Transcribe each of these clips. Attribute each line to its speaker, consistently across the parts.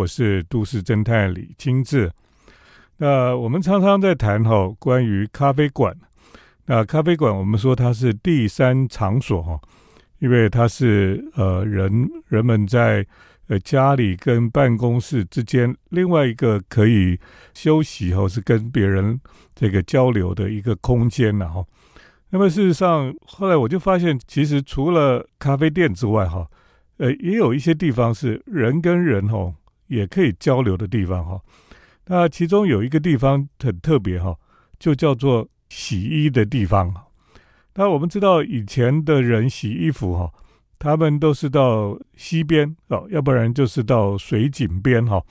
Speaker 1: 我是都市侦探李金志。那我们常常在谈哈关于咖啡馆。那咖啡馆，我们说它是第三场所哈，因为它是呃人人们在呃家里跟办公室之间另外一个可以休息或是跟别人这个交流的一个空间呢哈。那么事实上，后来我就发现，其实除了咖啡店之外哈，呃，也有一些地方是人跟人哈也可以交流的地方哈。那其中有一个地方很特别哈，就叫做。洗衣的地方，那我们知道以前的人洗衣服哈，他们都是到溪边哦，要不然就是到水井边哈，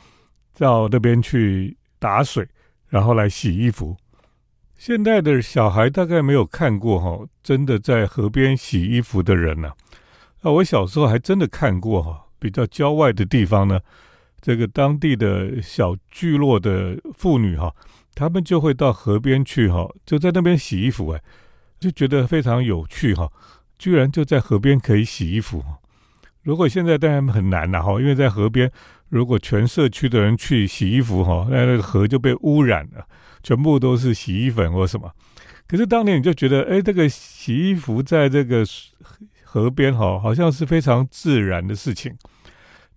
Speaker 1: 到那边去打水，然后来洗衣服。现在的小孩大概没有看过哈，真的在河边洗衣服的人呢。啊，我小时候还真的看过哈，比较郊外的地方呢，这个当地的小聚落的妇女哈。他们就会到河边去哈，就在那边洗衣服哎，就觉得非常有趣哈，居然就在河边可以洗衣服。如果现在当然很难了哈，因为在河边，如果全社区的人去洗衣服哈，那那个河就被污染了，全部都是洗衣粉或什么。可是当年你就觉得，哎，这个洗衣服在这个河边哈，好像是非常自然的事情。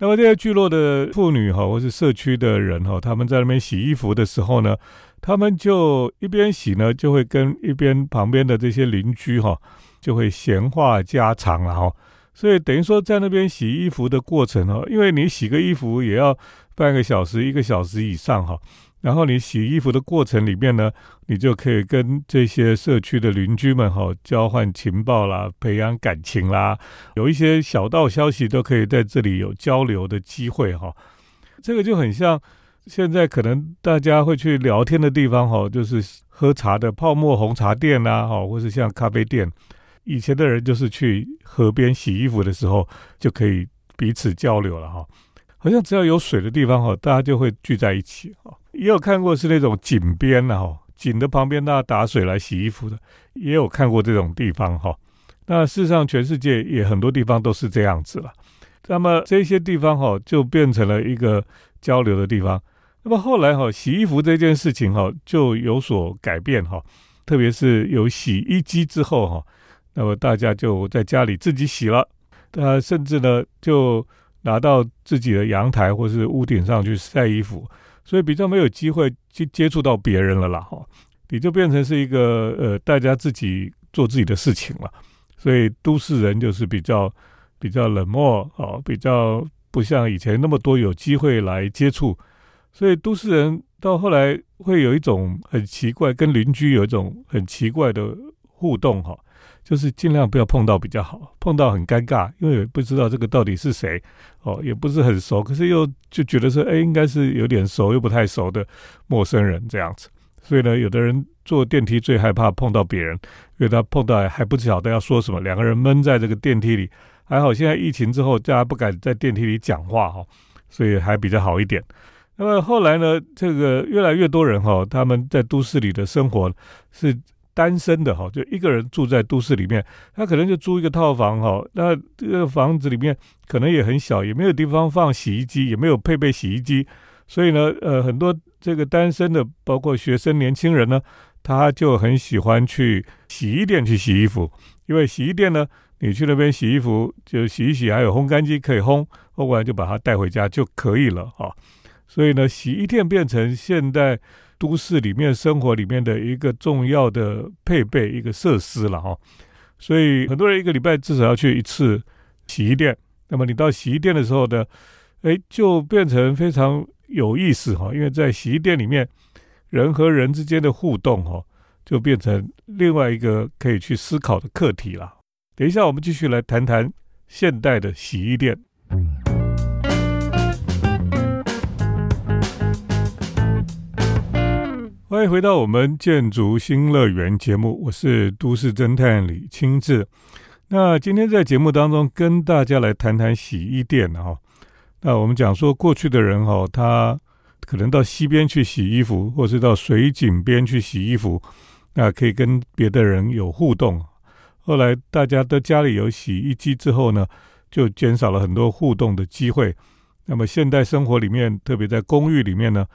Speaker 1: 那么这些聚落的妇女哈，或是社区的人哈，他们在那边洗衣服的时候呢？他们就一边洗呢，就会跟一边旁边的这些邻居哈，就会闲话家常了哈。所以等于说，在那边洗衣服的过程哈，因为你洗个衣服也要半个小时、一个小时以上哈。然后你洗衣服的过程里面呢，你就可以跟这些社区的邻居们哈交换情报啦，培养感情啦，有一些小道消息都可以在这里有交流的机会哈。这个就很像。现在可能大家会去聊天的地方，哈，就是喝茶的泡沫红茶店呐，哈，或是像咖啡店。以前的人就是去河边洗衣服的时候，就可以彼此交流了，哈。好像只要有水的地方，哈，大家就会聚在一起，哈。也有看过是那种井边的，哈，井的旁边大家打水来洗衣服的，也有看过这种地方，哈。那事实上，全世界也很多地方都是这样子了。那么这些地方，哈，就变成了一个交流的地方。那么后来哈，洗衣服这件事情哈就有所改变哈，特别是有洗衣机之后哈，那么大家就在家里自己洗了，呃，甚至呢就拿到自己的阳台或是屋顶上去晒衣服，所以比较没有机会去接触到别人了啦哈，你就变成是一个呃大家自己做自己的事情了，所以都市人就是比较比较冷漠啊，比较不像以前那么多有机会来接触。所以都市人到后来会有一种很奇怪，跟邻居有一种很奇怪的互动哈，就是尽量不要碰到比较好，碰到很尴尬，因为不知道这个到底是谁哦，也不是很熟，可是又就觉得说，哎，应该是有点熟又不太熟的陌生人这样子。所以呢，有的人坐电梯最害怕碰到别人，因为他碰到还不晓得要说什么，两个人闷在这个电梯里。还好现在疫情之后，大家不敢在电梯里讲话哈，所以还比较好一点。那么后来呢？这个越来越多人哈，他们在都市里的生活是单身的哈，就一个人住在都市里面，他可能就租一个套房哈。那这个房子里面可能也很小，也没有地方放洗衣机，也没有配备洗衣机，所以呢，呃，很多这个单身的，包括学生、年轻人呢，他就很喜欢去洗衣店去洗衣服，因为洗衣店呢，你去那边洗衣服就洗一洗，还有烘干机可以烘，烘完就把它带回家就可以了哈。所以呢，洗衣店变成现代都市里面生活里面的一个重要的配备，一个设施了哈。所以很多人一个礼拜至少要去一次洗衣店。那么你到洗衣店的时候呢，哎，就变成非常有意思哈，因为在洗衣店里面，人和人之间的互动哈，就变成另外一个可以去思考的课题了。等一下，我们继续来谈谈现代的洗衣店。欢迎回到我们建筑新乐园节目，我是都市侦探李清志。那今天在节目当中跟大家来谈谈洗衣店哈。那我们讲说过去的人哈，他可能到溪边去洗衣服，或是到水井边去洗衣服，那可以跟别的人有互动。后来大家都家里有洗衣机之后呢，就减少了很多互动的机会。那么现代生活里面，特别在公寓里面呢，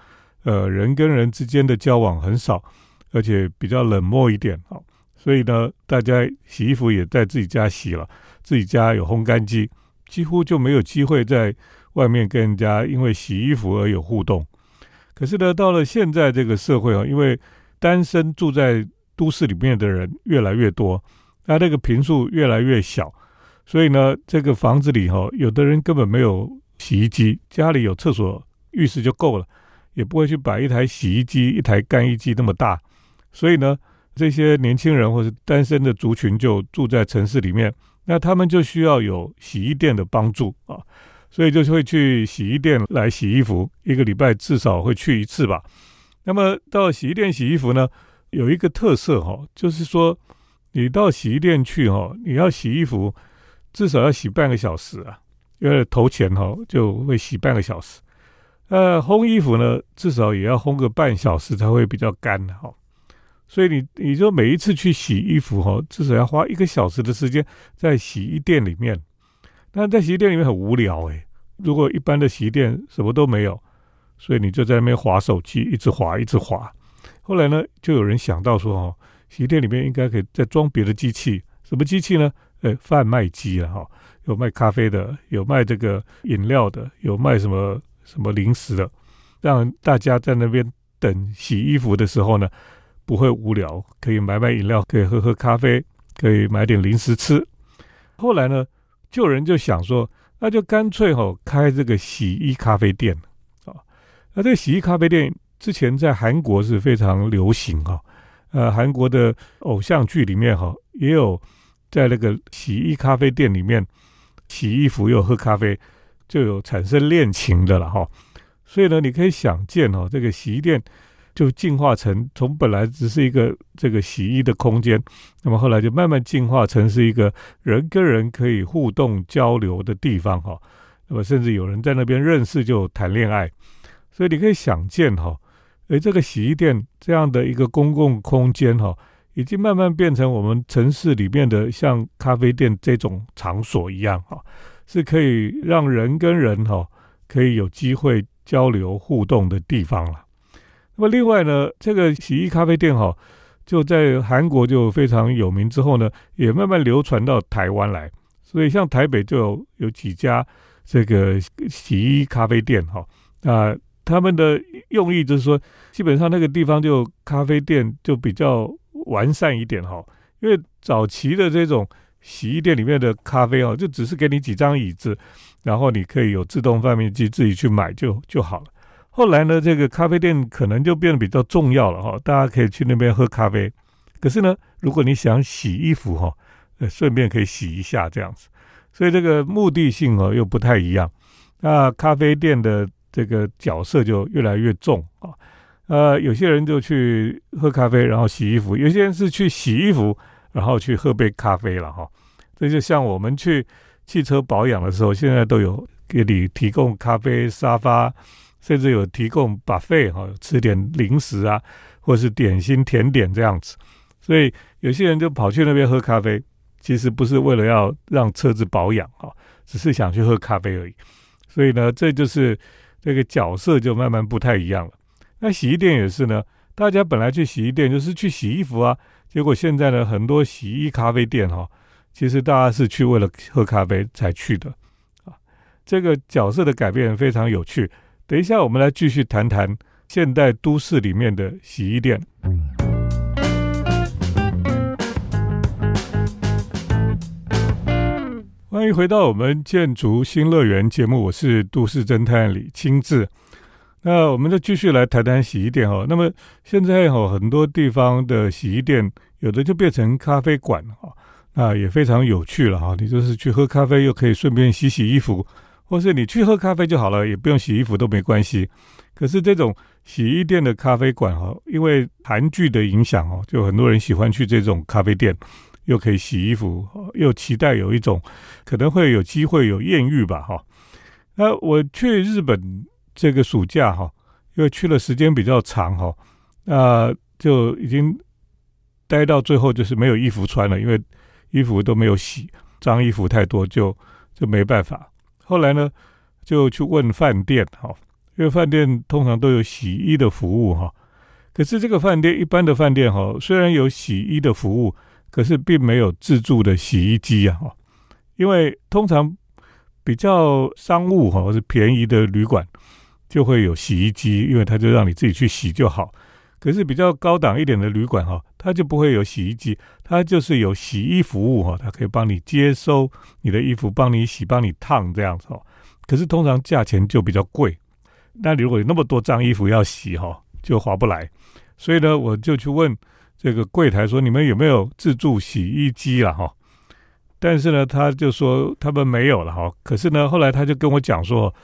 Speaker 1: 呃，人跟人之间的交往很少，而且比较冷漠一点啊。所以呢，大家洗衣服也在自己家洗了，自己家有烘干机，几乎就没有机会在外面跟人家因为洗衣服而有互动。可是呢，到了现在这个社会啊，因为单身住在都市里面的人越来越多，那这个平数越来越小，所以呢，这个房子里哈，有的人根本没有洗衣机，家里有厕所、浴室就够了，也不会去摆一台洗衣机、一台干衣机那么大。所以呢，这些年轻人或是单身的族群就住在城市里面，那他们就需要有洗衣店的帮助啊，所以就会去洗衣店来洗衣服，一个礼拜至少会去一次吧。那么到洗衣店洗衣服呢？有一个特色哈，就是说，你到洗衣店去哈，你要洗衣服，至少要洗半个小时啊，因为投钱哈就会洗半个小时。呃，烘衣服呢，至少也要烘个半小时才会比较干哈。所以你你就每一次去洗衣服哈，至少要花一个小时的时间在洗衣店里面。那在洗衣店里面很无聊诶，如果一般的洗衣店什么都没有，所以你就在那边划手机，一直划，一直划。后来呢，就有人想到说，哦，洗衣店里面应该可以再装别的机器，什么机器呢？呃，贩卖机了哈，有卖咖啡的，有卖这个饮料的，有卖什么什么零食的，让大家在那边等洗衣服的时候呢，不会无聊，可以买买饮料，可以喝喝咖啡，可以买点零食吃。后来呢，就有人就想说，那就干脆哈开这个洗衣咖啡店啊，那这个洗衣咖啡店。之前在韩国是非常流行哈，呃，韩国的偶像剧里面哈也有在那个洗衣咖啡店里面洗衣服又喝咖啡，就有产生恋情的了哈。所以呢，你可以想见哈，这个洗衣店就进化成从本来只是一个这个洗衣的空间，那么后来就慢慢进化成是一个人跟人可以互动交流的地方哈。那么甚至有人在那边认识就谈恋爱，所以你可以想见哈。诶，这个洗衣店这样的一个公共空间哈，已经慢慢变成我们城市里面的像咖啡店这种场所一样哈，是可以让人跟人哈可以有机会交流互动的地方了。那么另外呢，这个洗衣咖啡店哈，就在韩国就非常有名之后呢，也慢慢流传到台湾来。所以像台北就有有几家这个洗衣咖啡店哈啊。他们的用意就是说，基本上那个地方就咖啡店就比较完善一点哈，因为早期的这种洗衣店里面的咖啡哦，就只是给你几张椅子，然后你可以有自动贩卖机自己去买就就好了。后来呢，这个咖啡店可能就变得比较重要了哈，大家可以去那边喝咖啡。可是呢，如果你想洗衣服哈，呃，顺便可以洗一下这样子，所以这个目的性哦又不太一样。那咖啡店的。这个角色就越来越重啊，呃，有些人就去喝咖啡，然后洗衣服；有些人是去洗衣服，然后去喝杯咖啡了哈。这就像我们去汽车保养的时候，现在都有给你提供咖啡沙发，甚至有提供 buffet 哈，吃点零食啊，或是点心甜点这样子。所以有些人就跑去那边喝咖啡，其实不是为了要让车子保养哈，只是想去喝咖啡而已。所以呢，这就是。这个角色就慢慢不太一样了。那洗衣店也是呢，大家本来去洗衣店就是去洗衣服啊，结果现在呢，很多洗衣咖啡店哈，其实大家是去为了喝咖啡才去的啊。这个角色的改变非常有趣。等一下，我们来继续谈谈现代都市里面的洗衣店。欢迎回到我们建筑新乐园节目，我是都市侦探李清志。那我们就继续来谈谈洗衣店哦。那么现在哦很多地方的洗衣店，有的就变成咖啡馆哈，那也非常有趣了哈。你就是去喝咖啡，又可以顺便洗洗衣服，或是你去喝咖啡就好了，也不用洗衣服都没关系。可是这种洗衣店的咖啡馆哈，因为韩剧的影响哦，就很多人喜欢去这种咖啡店。又可以洗衣服，又期待有一种可能会有机会有艳遇吧，哈。那我去日本这个暑假哈，因为去了时间比较长哈，那就已经待到最后就是没有衣服穿了，因为衣服都没有洗，脏衣服太多就就没办法。后来呢，就去问饭店哈，因为饭店通常都有洗衣的服务哈。可是这个饭店一般的饭店哈，虽然有洗衣的服务，可是并没有自助的洗衣机啊哈。因为通常比较商务哈或是便宜的旅馆就会有洗衣机，因为他就让你自己去洗就好。可是比较高档一点的旅馆哈，它就不会有洗衣机，它就是有洗衣服务哈，它可以帮你接收你的衣服，帮你洗，帮你烫这样子哦。可是通常价钱就比较贵，那如果有那么多脏衣服要洗哈，就划不来。所以呢，我就去问这个柜台说：“你们有没有自助洗衣机了哈？”但是呢，他就说他们没有了哈。可是呢，后来他就跟我讲说，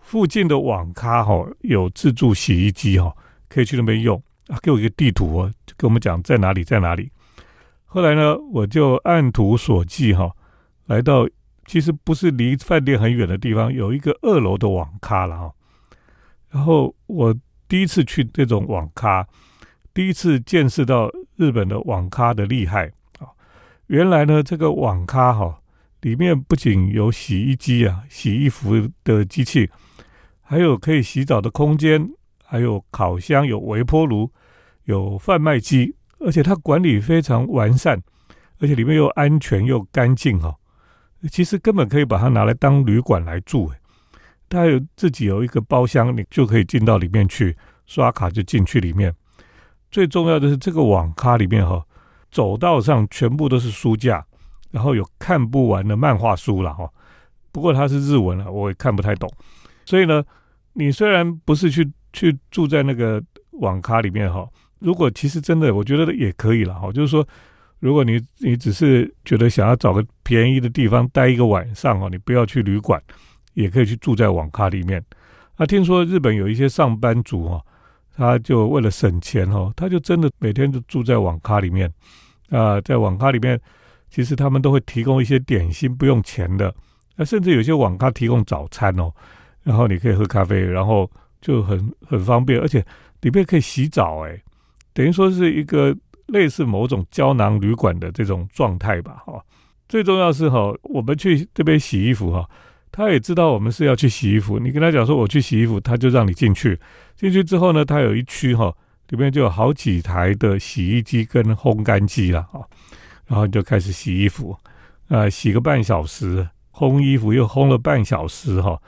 Speaker 1: 附近的网咖哈有自助洗衣机哈，可以去那边用。啊，给我一个地图哦，就跟我们讲在哪里，在哪里。后来呢，我就按图索骥哈，来到其实不是离饭店很远的地方，有一个二楼的网咖了哈。然后我第一次去这种网咖，第一次见识到日本的网咖的厉害啊！原来呢，这个网咖哈里面不仅有洗衣机啊、洗衣服的机器，还有可以洗澡的空间。还有烤箱，有微波炉，有贩卖机，而且它管理非常完善，而且里面又安全又干净哈。其实根本可以把它拿来当旅馆来住，它有自己有一个包厢，你就可以进到里面去刷卡就进去里面。最重要的是这个网咖里面哈，走道上全部都是书架，然后有看不完的漫画书了哈。不过它是日文了，我也看不太懂。所以呢，你虽然不是去。去住在那个网咖里面哈，如果其实真的，我觉得也可以了哈。就是说，如果你你只是觉得想要找个便宜的地方待一个晚上哈，你不要去旅馆，也可以去住在网咖里面。啊，听说日本有一些上班族哈，他就为了省钱哈，他就真的每天都住在网咖里面啊，在网咖里面，其实他们都会提供一些点心，不用钱的。那甚至有些网咖提供早餐哦，然后你可以喝咖啡，然后。就很很方便，而且里面可以洗澡，哎，等于说是一个类似某种胶囊旅馆的这种状态吧，哈。最重要是哈，我们去这边洗衣服哈，他也知道我们是要去洗衣服，你跟他讲说我去洗衣服，他就让你进去。进去之后呢，他有一区哈，里面就有好几台的洗衣机跟烘干机了，哈，然后你就开始洗衣服，啊，洗个半小时，烘衣服又烘了半小时，哈。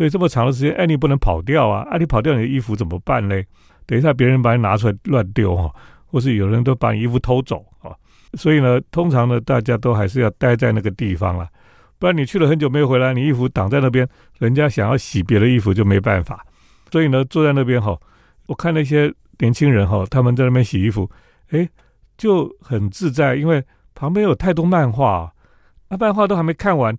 Speaker 1: 所以这么长的时间，哎，你不能跑掉啊！啊，你跑掉，你的衣服怎么办呢？等一下别人把你拿出来乱丢哈，或是有人都把你衣服偷走啊！所以呢，通常呢，大家都还是要待在那个地方了，不然你去了很久没有回来，你衣服挡在那边，人家想要洗别的衣服就没办法。所以呢，坐在那边哈，我看那些年轻人哈，他们在那边洗衣服，哎，就很自在，因为旁边有太多漫画，那漫画都还没看完，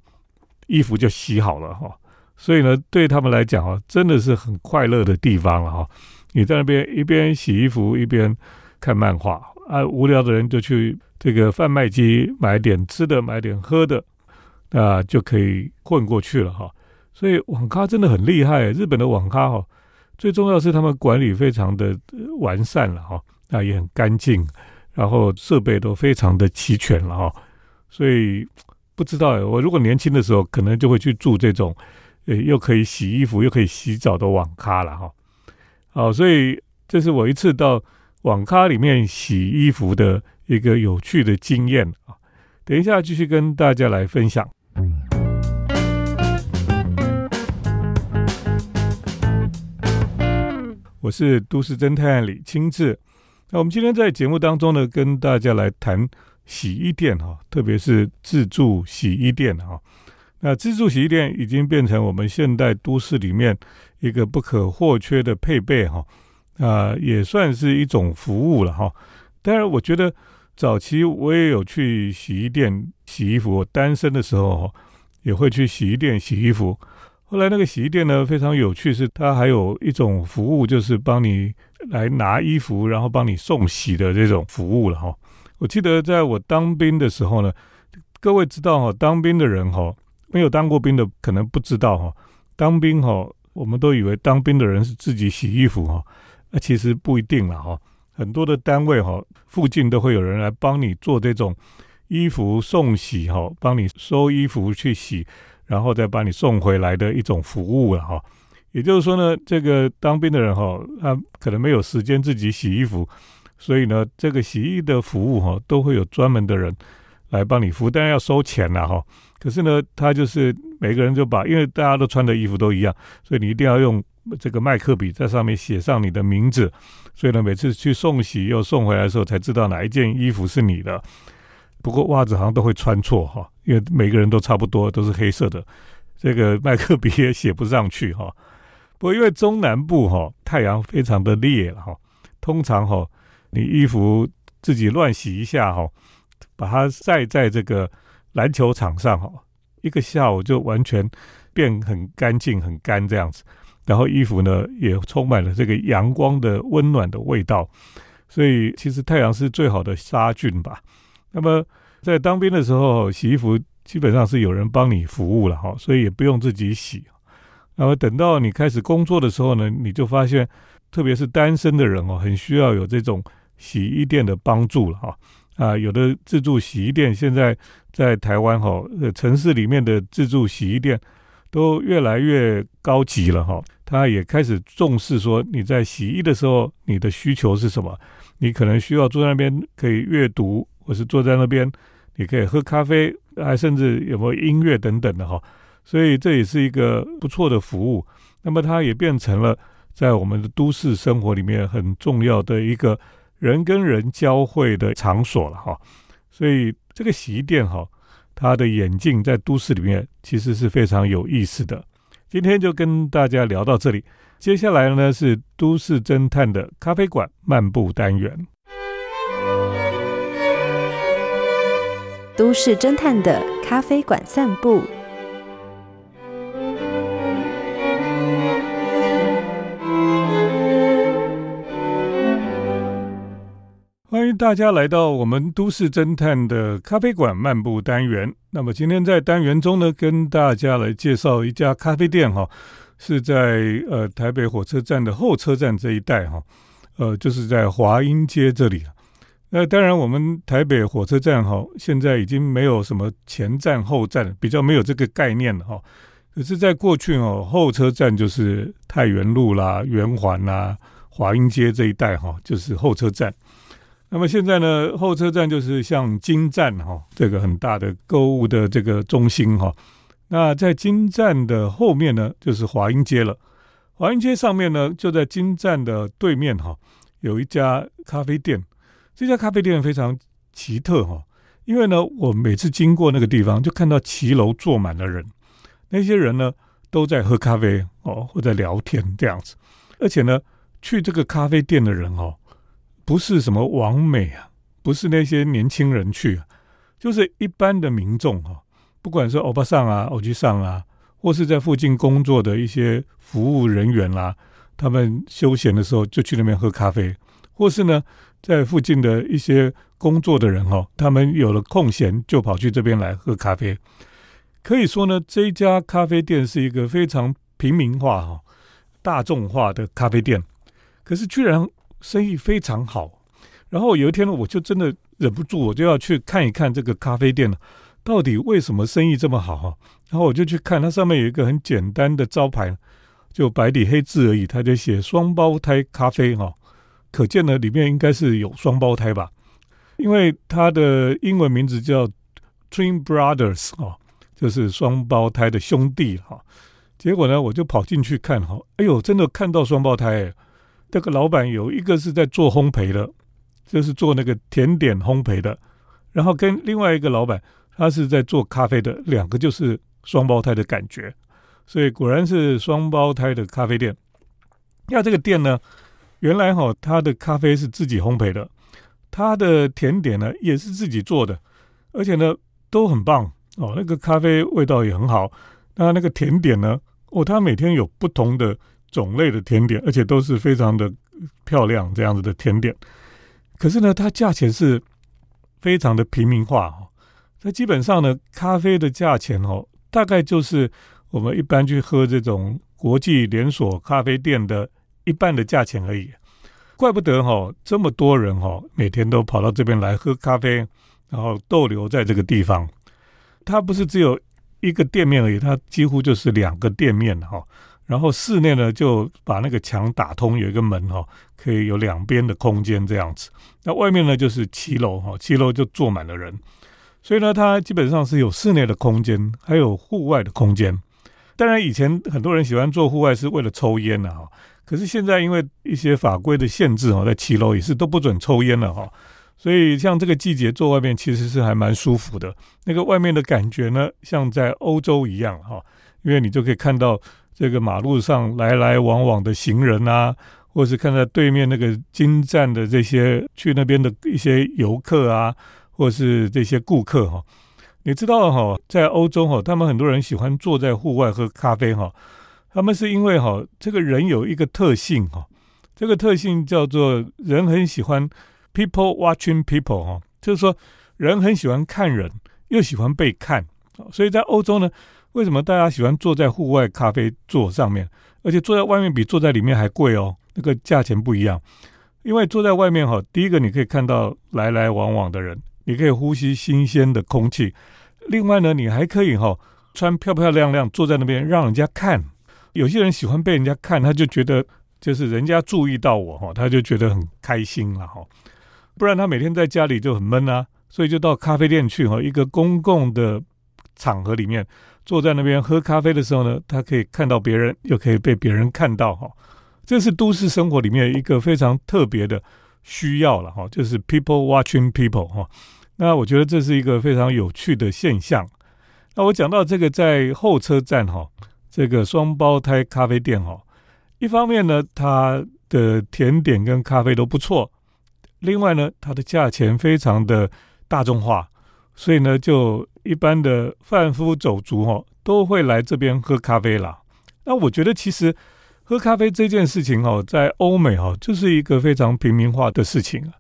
Speaker 1: 衣服就洗好了哈。所以呢，对他们来讲啊，真的是很快乐的地方了哈。你在那边一边洗衣服一边看漫画啊，无聊的人就去这个贩卖机买点吃的，买点喝的，啊，就可以混过去了哈。所以网咖真的很厉害，日本的网咖哈，最重要是他们管理非常的完善了哈，啊也很干净，然后设备都非常的齐全了哈。所以不知道我如果年轻的时候，可能就会去住这种。呃，又可以洗衣服，又可以洗澡的网咖了哈。好，所以这是我一次到网咖里面洗衣服的一个有趣的经验啊。等一下继续跟大家来分享。我是都市侦探李清志。那我们今天在节目当中呢，跟大家来谈洗衣店哈，特别是自助洗衣店哈。那自助洗衣店已经变成我们现代都市里面一个不可或缺的配备哈，啊，也算是一种服务了哈。当然，我觉得早期我也有去洗衣店洗衣服，我单身的时候也会去洗衣店洗衣服。后来那个洗衣店呢非常有趣，是它还有一种服务，就是帮你来拿衣服，然后帮你送洗的这种服务了哈。我记得在我当兵的时候呢，各位知道哈，当兵的人哈。没有当过兵的可能不知道哈，当兵哈，我们都以为当兵的人是自己洗衣服哈，那其实不一定了哈。很多的单位哈，附近都会有人来帮你做这种衣服送洗哈，帮你收衣服去洗，然后再把你送回来的一种服务了哈。也就是说呢，这个当兵的人哈，他可能没有时间自己洗衣服，所以呢，这个洗衣的服务哈，都会有专门的人来帮你服务，当然要收钱了哈。可是呢，他就是每个人就把，因为大家都穿的衣服都一样，所以你一定要用这个麦克笔在上面写上你的名字。所以呢，每次去送洗又送回来的时候，才知道哪一件衣服是你的。不过袜子好像都会穿错哈，因为每个人都差不多都是黑色的，这个麦克笔也写不上去哈。不过因为中南部哈太阳非常的烈了哈，通常哈你衣服自己乱洗一下哈，把它晒在这个。篮球场上哈，一个下午就完全变很干净、很干这样子，然后衣服呢也充满了这个阳光的温暖的味道，所以其实太阳是最好的杀菌吧。那么在当兵的时候，洗衣服基本上是有人帮你服务了哈，所以也不用自己洗。那么等到你开始工作的时候呢，你就发现，特别是单身的人哦，很需要有这种洗衣店的帮助了哈。啊有的自助洗衣店现在在台湾哈，呃，城市里面的自助洗衣店都越来越高级了哈。他也开始重视说，你在洗衣的时候，你的需求是什么？你可能需要坐在那边可以阅读，或是坐在那边你可以喝咖啡，还甚至有没有音乐等等的哈。所以这也是一个不错的服务。那么它也变成了在我们的都市生活里面很重要的一个。人跟人交汇的场所了哈，所以这个洗衣店哈，它的眼镜在都市里面其实是非常有意思的。今天就跟大家聊到这里，接下来呢是都市侦探的咖啡馆漫步单元。
Speaker 2: 都市侦探的咖啡馆散步。
Speaker 1: 迎大家来到我们都市侦探的咖啡馆漫步单元。那么今天在单元中呢，跟大家来介绍一家咖啡店哈，是在呃台北火车站的后车站这一带哈，呃就是在华阴街这里。那当然我们台北火车站哈，现在已经没有什么前站后站，比较没有这个概念了哈。可是，在过去哦，后车站就是太原路啦、圆环啦、华阴街这一带哈，就是后车站。那么现在呢，候车站就是像金站哈，这个很大的购物的这个中心哈。那在金站的后面呢，就是华阴街了。华阴街上面呢，就在金站的对面哈，有一家咖啡店。这家咖啡店非常奇特哈，因为呢，我每次经过那个地方，就看到骑楼坐满了人，那些人呢都在喝咖啡哦，或者聊天这样子。而且呢，去这个咖啡店的人哦。不是什么王美啊，不是那些年轻人去，就是一般的民众哈，不管是欧巴桑啊、欧吉桑啊，或是在附近工作的一些服务人员啦，他们休闲的时候就去那边喝咖啡，或是呢，在附近的一些工作的人哈，他们有了空闲就跑去这边来喝咖啡。可以说呢，这一家咖啡店是一个非常平民化哈、大众化的咖啡店，可是居然。生意非常好，然后有一天呢，我就真的忍不住，我就要去看一看这个咖啡店了，到底为什么生意这么好哈？然后我就去看，它上面有一个很简单的招牌，就白底黑字而已，它就写双胞胎咖啡哈，可见呢里面应该是有双胞胎吧，因为它的英文名字叫 Twin Brothers 哈，就是双胞胎的兄弟哈。结果呢，我就跑进去看哈，哎呦，真的看到双胞胎。这个老板有一个是在做烘焙的，就是做那个甜点烘焙的，然后跟另外一个老板，他是在做咖啡的，两个就是双胞胎的感觉，所以果然是双胞胎的咖啡店。那这个店呢，原来哈，他的咖啡是自己烘焙的，他的甜点呢也是自己做的，而且呢都很棒哦，那个咖啡味道也很好。那那个甜点呢，哦，他每天有不同的。种类的甜点，而且都是非常的漂亮，这样子的甜点。可是呢，它价钱是非常的平民化哦。那基本上呢，咖啡的价钱哦，大概就是我们一般去喝这种国际连锁咖啡店的一半的价钱而已。怪不得哈，这么多人哈，每天都跑到这边来喝咖啡，然后逗留在这个地方。它不是只有一个店面而已，它几乎就是两个店面哈。然后室内呢，就把那个墙打通，有一个门哈，可以有两边的空间这样子。那外面呢，就是七楼哈，七楼就坐满了人，所以呢，它基本上是有室内的空间，还有户外的空间。当然，以前很多人喜欢做户外是为了抽烟的哈，可是现在因为一些法规的限制哈，在七楼也是都不准抽烟了哈。所以像这个季节坐外面其实是还蛮舒服的，那个外面的感觉呢，像在欧洲一样哈，因为你就可以看到。这个马路上来来往往的行人啊，或是看到对面那个金站的这些去那边的一些游客啊，或是这些顾客哈，你知道哈，在欧洲哈，他们很多人喜欢坐在户外喝咖啡哈，他们是因为哈，这个人有一个特性哈，这个特性叫做人很喜欢 people watching people 哈，就是说人很喜欢看人，又喜欢被看，所以在欧洲呢。为什么大家喜欢坐在户外咖啡座上面？而且坐在外面比坐在里面还贵哦，那个价钱不一样。因为坐在外面哈，第一个你可以看到来来往往的人，你可以呼吸新鲜的空气。另外呢，你还可以哈穿漂漂亮亮坐在那边让人家看。有些人喜欢被人家看，他就觉得就是人家注意到我哈，他就觉得很开心了哈。不然他每天在家里就很闷啊，所以就到咖啡店去哈，一个公共的场合里面。坐在那边喝咖啡的时候呢，他可以看到别人，又可以被别人看到哈。这是都市生活里面一个非常特别的需要了哈，就是 people watching people 哈。那我觉得这是一个非常有趣的现象。那我讲到这个在候车站哈，这个双胞胎咖啡店哈，一方面呢，它的甜点跟咖啡都不错，另外呢，它的价钱非常的大众化。所以呢，就一般的贩夫走卒哈，都会来这边喝咖啡啦。那我觉得其实喝咖啡这件事情哦，在欧美哈，就是一个非常平民化的事情啊。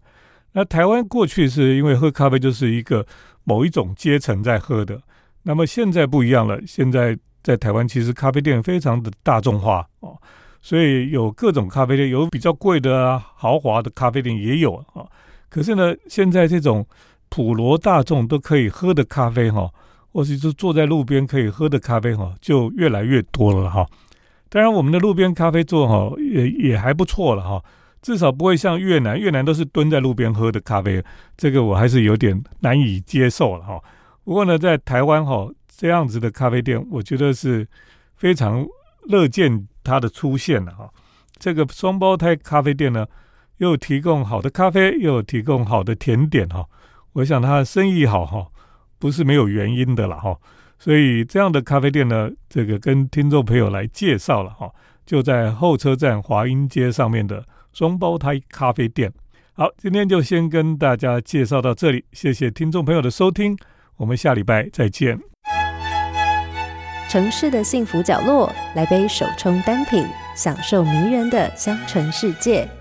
Speaker 1: 那台湾过去是因为喝咖啡就是一个某一种阶层在喝的，那么现在不一样了。现在在台湾其实咖啡店非常的大众化哦，所以有各种咖啡店，有比较贵的啊，豪华的咖啡店也有啊。可是呢，现在这种普罗大众都可以喝的咖啡哈，或者是坐在路边可以喝的咖啡哈，就越来越多了哈。当然，我们的路边咖啡座哈也也还不错了哈，至少不会像越南，越南都是蹲在路边喝的咖啡，这个我还是有点难以接受了哈。不过呢，在台湾哈这样子的咖啡店，我觉得是非常乐见它的出现了哈。这个双胞胎咖啡店呢，又提供好的咖啡，又提供好的甜点哈。我想他生意好哈，不是没有原因的了哈。所以这样的咖啡店呢，这个跟听众朋友来介绍了哈，就在候车站华阴街上面的双胞胎咖啡店。好，今天就先跟大家介绍到这里，谢谢听众朋友的收听，我们下礼拜再见。
Speaker 2: 城市的幸福角落，来杯手冲单品，享受迷人的香醇世界。